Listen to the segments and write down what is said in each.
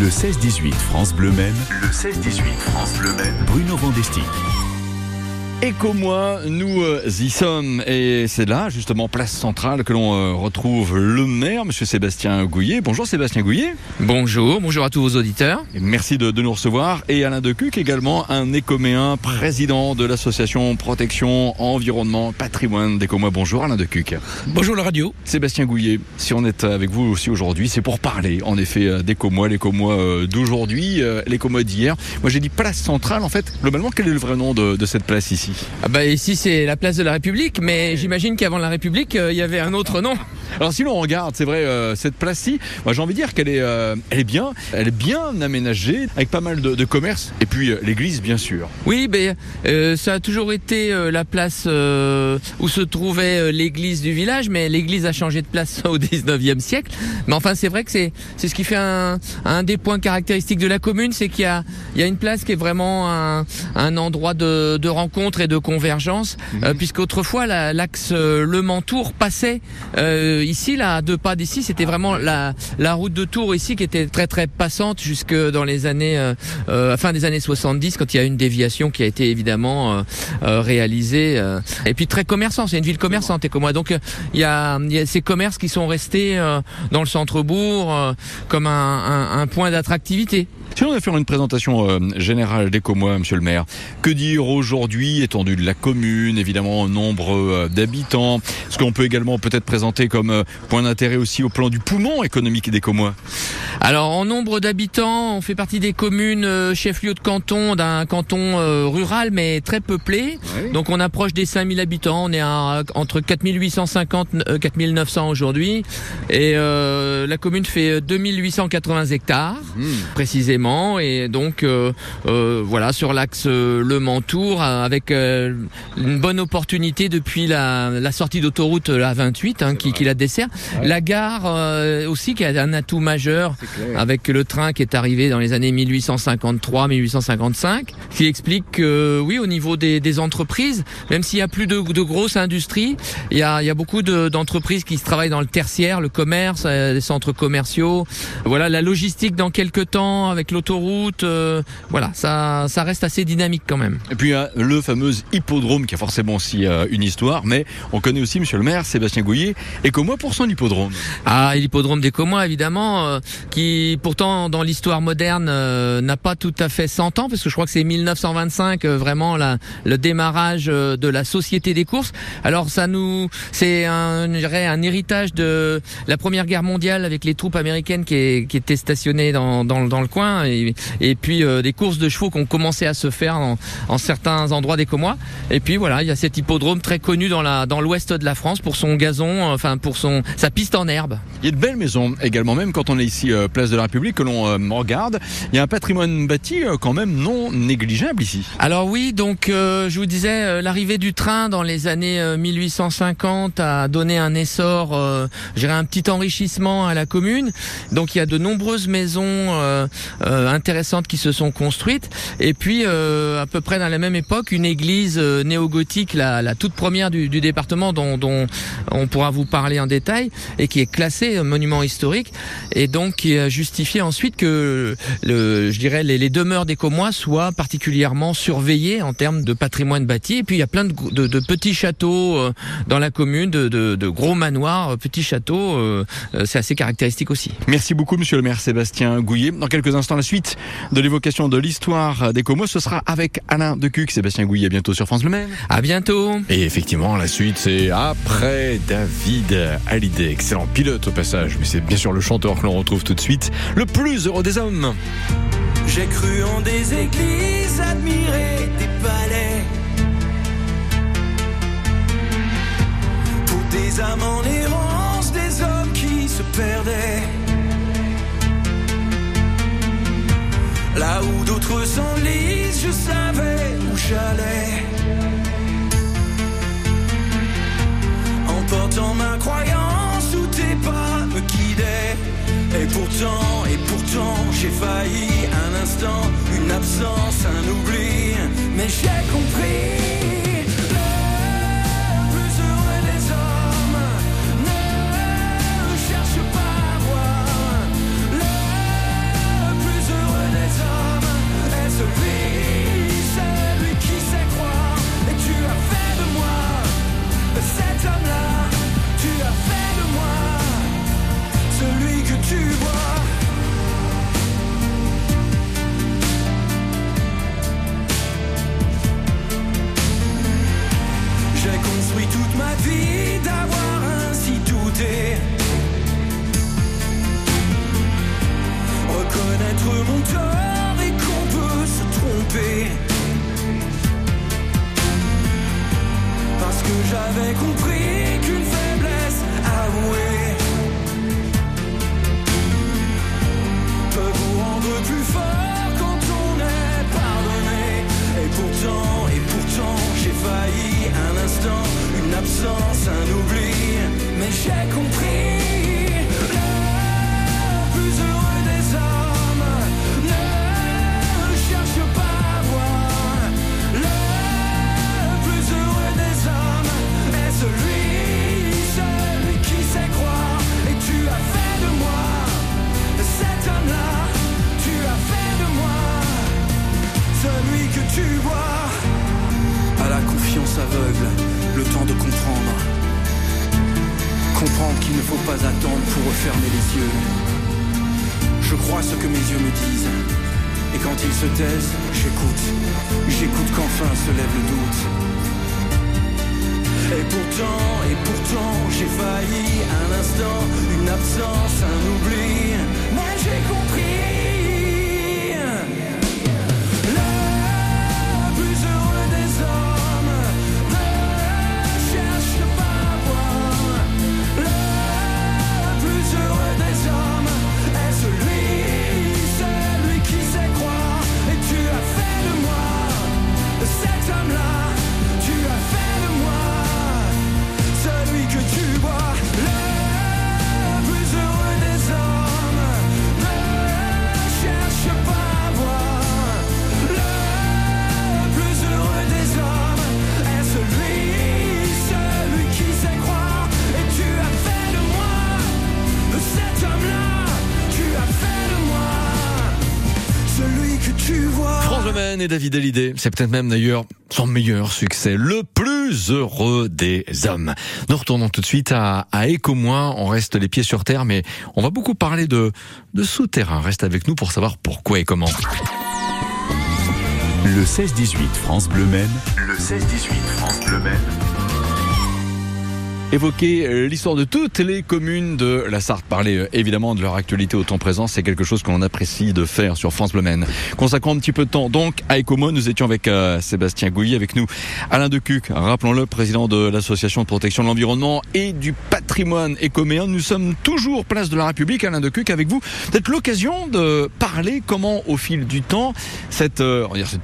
Le 16-18 France Bleu Maine. Le 16-18 France Bleu Maine. Bruno Vandestick. Éco-moi, nous euh, y sommes et c'est là justement place centrale que l'on euh, retrouve le maire, Monsieur Sébastien Gouillet. Bonjour Sébastien Gouillet. Bonjour, bonjour à tous vos auditeurs. Et merci de, de nous recevoir et Alain Decuc également un écoméen, président de l'association Protection Environnement Patrimoine d'Éco-moi. Bonjour Alain Decuc. Bonjour la radio. Sébastien Gouillet, si on est avec vous aussi aujourd'hui, c'est pour parler en effet euh, d'Éco-moi, l'Éco-moi d'aujourd'hui, l'Éco-moi d'hier. Moi j'ai dit place centrale en fait. Globalement, quel est le vrai nom de, de cette place ici? Ah bah ici c'est la place de la République, mais j'imagine qu'avant la République euh, il y avait un autre nom. Alors si l'on regarde, c'est vrai, euh, cette place-ci, moi j'ai envie de dire qu'elle est, euh, elle est bien, elle est bien aménagée, avec pas mal de, de commerces, et puis l'église bien sûr. Oui, ben ça a toujours été la place où se trouvait l'église du village, mais l'église a changé de place au 19e siècle. Mais enfin c'est vrai que c'est c'est ce qui fait un, un des points caractéristiques de la commune, c'est qu'il y a il y a une place qui est vraiment un, un endroit de, de rencontre et de convergence, euh, puisqu'autrefois l'axe euh, Le Mans-Tours passait euh, ici, là, deux pas d'ici, c'était vraiment la, la route de Tours ici qui était très très passante jusque dans les années, euh, fin des années 70, quand il y a une déviation qui a été évidemment réalisée, et puis très commerçant, c'est une ville commerçante, et comme moi, donc il y a, y a, ces commerces qui sont restés dans le centre-bourg comme un, un, un point d'attractivité. Si on va faire une présentation euh, générale d'Écomois, monsieur le maire, que dire aujourd'hui, étendue de la commune, évidemment, nombre euh, d'habitants, ce qu'on peut également peut-être présenter comme euh, point d'intérêt aussi au plan du poumon économique d'Écomois Alors, en nombre d'habitants, on fait partie des communes chef-lieu de canton, d'un canton rural, mais très peuplé. Donc, on approche des 5000 habitants, on est à, entre 4850 et 4900 aujourd'hui. Et la commune fait 2880 hectares, mmh. précisément et donc euh, euh, voilà sur l'axe euh, Le Mans-Tours avec une bonne opportunité depuis la, la sortie d'autoroute la 28 hein, qui, qui, la dessert. La gare aussi qui a un atout majeur avec le train qui est arrivé dans les années 1853-1855 qui explique que oui au niveau des, des entreprises même s'il y a plus de, de grosses industries il y a, il y a beaucoup d'entreprises qui se travaillent dans le tertiaire, le commerce, les centres commerciaux. Voilà la logistique dans quelques temps avec l'autoroute. Euh, voilà, ça, ça reste assez dynamique quand même. Et puis le fameux hippodrome qui a forcément aussi euh, une histoire, mais on connaît aussi Monsieur le maire Sébastien Gouillet. Et comment pour son hippodrome Ah, l'hippodrome des Comois évidemment, euh, qui pourtant dans l'histoire moderne n'a pas tout à fait 100 ans, parce que je crois que c'est 1925 vraiment la, le démarrage de la société des courses. Alors ça nous, c'est un, un héritage de la Première Guerre mondiale avec les troupes américaines qui, qui étaient stationnées dans, dans, dans le coin et, puis euh, des courses de chevaux qui ont commencé à se faire en, certains endroits des Comois. Et puis voilà, il y a cet hippodrome très connu dans la dans l'ouest de la France pour son gazon, euh, enfin pour son sa piste en herbe. Il y a de belles maisons également, même quand on est ici euh, place de la République que l'on regarde. Il y a un patrimoine bâti quand même non négligeable ici. Alors oui, donc je vous disais l'arrivée du train dans les années 1850 a donné un essor, euh, un petit enrichissement à la commune. Donc il y a de nombreuses maisons euh, intéressantes qui se sont construites. Et puis, euh, à peu près dans la même époque, une église euh, néo-gothique, la, la, toute première du, du département, dont, dont, on pourra vous parler en détail, et qui est classée monument historique, et donc qui a justifié ensuite que, le, je dirais, les, les demeures des Comois soient particulièrement surveillées en termes de patrimoine bâti. Et puis, il y a plein de, de, de petits châteaux dans la commune, de, de gros manoirs, petits châteaux. C'est assez caractéristique aussi. Merci beaucoup, Monsieur le maire Sébastien Gouillet. Dans quelques instants, la suite de l'évocation de l'histoire des Comos. Ce sera avec Alain Decuc, Sébastien Gouillet. À bientôt sur France Le Maine. À bientôt. Et effectivement, la suite, c'est après David Hallyday. Excellent pilote au passage, mais c'est bien sûr le chanteur que l'on retrouve tout de suite. Le plus heureux des hommes. J'ai cru en des églises, admiré des palais. Pour des âmes en errance, des hommes qui se perdaient. Là où d'autres s'enlisent, je savais où j'allais. En portant ma croyance où tes pas me guidaient. Et pourtant, et pourtant, j'ai failli un instant, une absence, un oubli. Mais j'ai compris. Comprendre qu'il ne faut pas attendre pour refermer les yeux. Je crois ce que mes yeux me disent. Et quand ils se taisent, j'écoute. J'écoute qu'enfin se lève le doute. Et pourtant, et pourtant, j'ai failli un instant, une absence, un oubli. Mais j'ai compris. David Hallyday, c'est peut-être même d'ailleurs son meilleur succès, le plus heureux des hommes. Nous retournons tout de suite à, à Écomois, on reste les pieds sur terre, mais on va beaucoup parler de, de souterrain. Reste avec nous pour savoir pourquoi et comment. Le 16-18 France Bleu Maine. Le 16-18 France Bleu Maine. Évoquer euh, l'histoire de toutes les communes de la Sarthe, parler euh, évidemment de leur actualité au temps présent, c'est quelque chose que l'on apprécie de faire sur France Bleu Maine. Consacrons un petit peu de temps donc à Ecomo, nous étions avec euh, Sébastien Gouilly, avec nous Alain Decuc, rappelons-le, président de l'association de protection de l'environnement et du patrimoine écoméen. Nous sommes toujours place de la République, Alain Decuc, avec vous. Peut-être l'occasion de parler comment au fil du temps cette,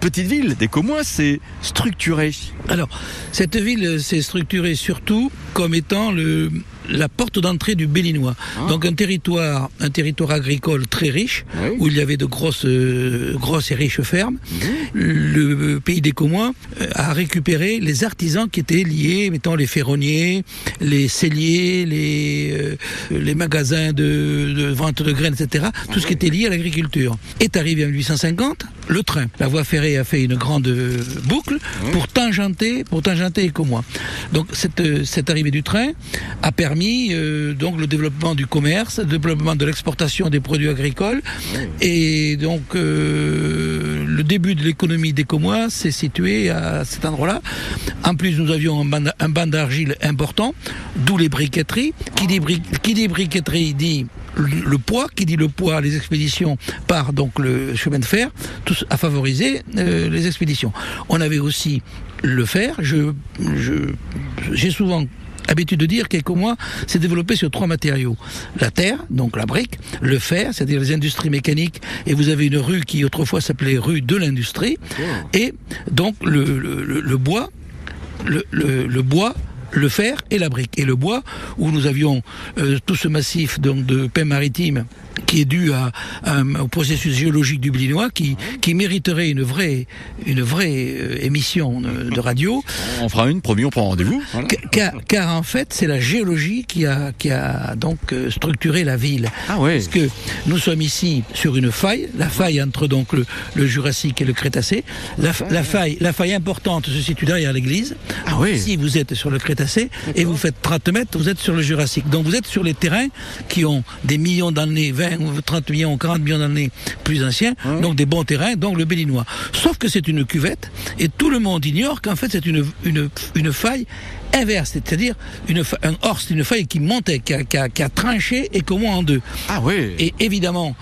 petite ville d'Écomois s'est structurée. Alors, cette ville s'est structurée surtout comme étant le, la porte d'entrée du Béninois. Ah. Donc un territoire, un territoire agricole très riche, Oui. où il y avait de grosses, euh, grosses et riches fermes. Mhm. Le pays des Comois euh, a récupéré les artisans qui étaient liés, mettons les ferronniers, les celliers, les, euh, les magasins de, de vente de graines, etc. Tout ce qui était lié à l'agriculture. Est arrivé en 1850 le train. La voie ferrée a fait une grande euh, boucle pour tangenter, pour tangenter les Comois. Donc cette, euh, cette arrivée du train a permis euh, donc le développement du commerce, le développement de l'exportation des produits agricoles et donc euh, le début de l'économie des Comois s'est situé à cet endroit-là. En plus, nous avions un banc, un banc d'argile important, d'où les briqueteries. Qui dit, bri- qui dit briqueterie dit le, poids, qui dit le poids, les expéditions par donc le chemin de fer, tout a favorisé euh, les expéditions. On avait aussi le fer. Je, j'ai souvent habitude de dire quelques mois s'est développé sur trois matériaux. La terre, donc la brique, le fer, c'est-à-dire les industries mécaniques, et vous avez une rue qui autrefois s'appelait rue de l'industrie, et donc le, le, le- le bois, le, le, le bois, le fer et la brique. Et le bois, où nous avions euh, tout ce massif donc, de paix maritime qui est dû à, au processus géologique du Blinois, qui, qui mériterait une vraie, une vraie euh, émission de, radio. On fera une, promis, on prend rendez-vous. Car, car, en fait, c'est la géologie qui a, qui a donc euh, structuré la ville. Ah oui. Parce que nous sommes ici sur une faille, la faille entre donc le, le Jurassique et le Crétacé. La, la, faille, la faille importante se situe derrière l'église. Ah oui. Ici, vous êtes sur le Crétacé et vous faites 30 mètres, vous êtes sur le Jurassique. Donc vous êtes sur les terrains qui ont des millions d'années, 20 ou 30 millions, 40 millions d'années plus anciens, donc des bons terrains, donc le Bélinois. Sauf que c'est une cuvette et tout le monde ignore qu'en fait c'est une, une, une faille inverse, c'est-à-dire une un horst, une faille qui montait, qui a, qui a, qui a tranché et comment en deux. Ah oui. Et évidemment,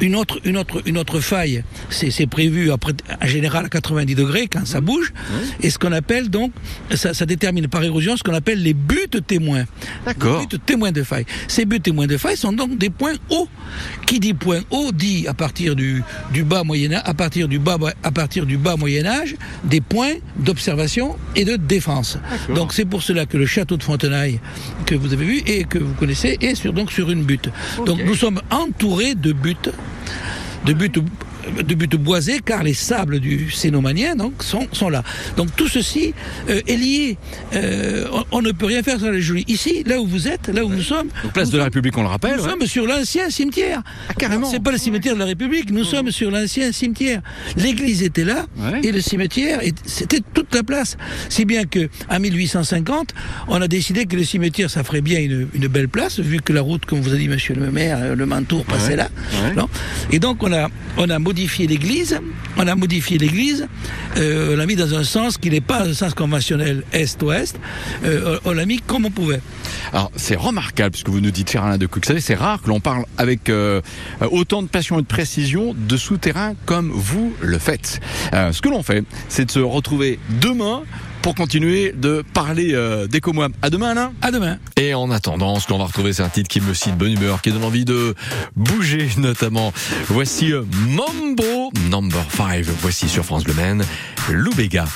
une autre, une autre, une autre faille, c'est prévu après, en général à 90 degrés quand ça bouge. Et ce qu'on appelle donc, ça, ça, détermine par érosion ce qu'on appelle les buts témoins. D'accord. Les buts témoins de faille. Ces buts témoins de faille sont donc des points hauts. Qui dit point haut dit à partir du, du bas moyen à partir du bas, à partir du bas Moyen Âge, des points d'observation et de défense. Donc c'est pour cela que le château de Fontenailles que vous avez vu et que vous connaissez est sur, donc sur une butte. Okay. Donc nous sommes entourés de buttes de buts de buts boisés car les sables du Cénomanien donc sont, sont là. Donc tout ceci euh, est lié. Euh, on, on, ne peut rien faire sans les jolies. Ici, là où vous êtes, là où nous sommes. Donc, place de la République, on le rappelle. Nous ouais. sommes sur l'ancien cimetière. Ah, carrément. C'est pas le cimetière de la République. Nous mmh. sommes sur l'ancien cimetière. L'église était là ouais. et le cimetière, c'était toute la place. Si bien que en 1850, on a décidé que le cimetière, ça ferait bien une, une belle place, vu que la route, comme vous a dit Monsieur le maire, le Mantour passait ouais. là. Non et donc on a, on a modifié l'église. On a modifié l'église. Euh, on l'a mis dans un sens qui n'est pas un sens conventionnel est-ouest. Euh, on l'a mis comme on pouvait. Alors c'est remarquable puisque vous nous dites cher Alain de. Vous savez, c'est rare que l'on parle avec euh, autant de passion et de précision de souterrain comme vous le faites. Ce que l'on fait, c'est de se retrouver demain pour continuer de parler euh, d'Ecomoam. À demain, Alain. À demain. Et en attendant, ce qu'on va retrouver, c'est un titre qui me cite bonne humeur, qui donne envie de bouger, notamment. Voici Mambo Number 5. Voici sur France Bleu Maine, Lou Béga.